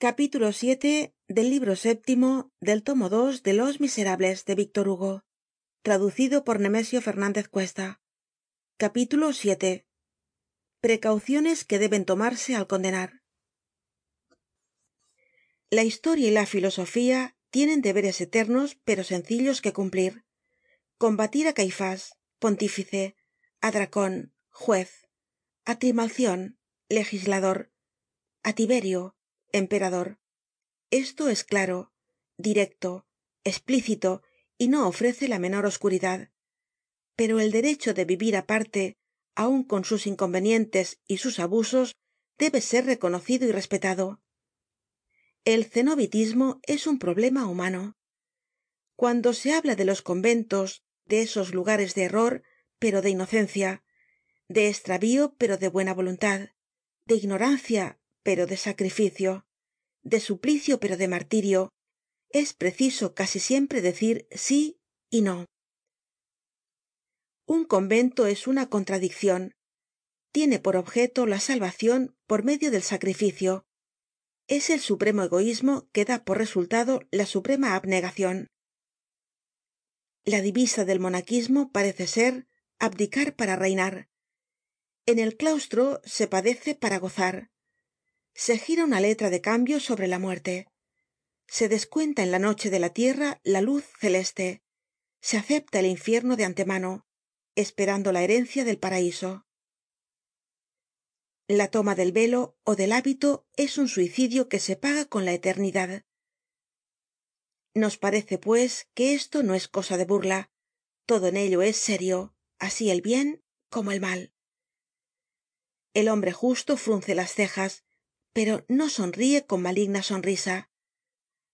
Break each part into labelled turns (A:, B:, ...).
A: capítulo siete del libro séptimo del tomo dos de los miserables de víctor hugo traducido por nemesio fernandez cuesta. Capítulo siete. Precauciones que deben tomarse al condenar. La historia y la filosofía tienen deberes eternos pero sencillos que cumplir. Combatir á caifás pontífice á dracon juez á trimalcion legislador á tiberio emperador esto es claro directo esplícito y no ofrece la menor oscuridad. Pero el derecho de vivir aparte aun con sus inconvenientes y sus abusos debe ser reconocido y respetado. El cenobitismo es un problema humano. Cuando se habla de los conventos de esos lugares de error pero de inocencia de estravío pero de buena voluntad de ignorancia pero de sacrificio de suplicio pero de martirio. Es preciso casi siempre decir sí y no. Un convento es una contradiccion tiene por objeto la salvacion por medio del sacrificio. Es el supremo egoísmo que da por resultado la suprema abnegacion la divisa del monaquismo parece ser abdicar para reinar. En el claustro se padece para gozar se gira una letra de cambio sobre la muerte. Se descuenta en la noche de la tierra la luz celeste. Se acepta el infierno de antemano esperando la herencia del paraiso la toma del velo ó del hábito es un suicidio que se paga con la eternidad. Nos parece pues que esto no es cosa de burla. Todo en ello es serio así el bien como el mal. El hombre justo frunce las cejas pero no sonríe con maligna sonrisa.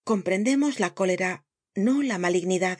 A: Comprendemos la cólera no la malignidad